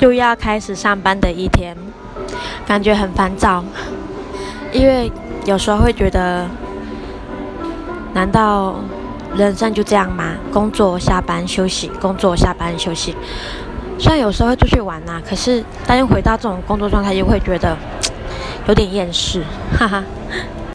又要开始上班的一天，感觉很烦躁，因为有时候会觉得，难道人生就这样吗？工作下班休息，工作下班休息。虽然有时候会出去玩呐，可是当又回到这种工作状态，又会觉得有点厌世，哈哈。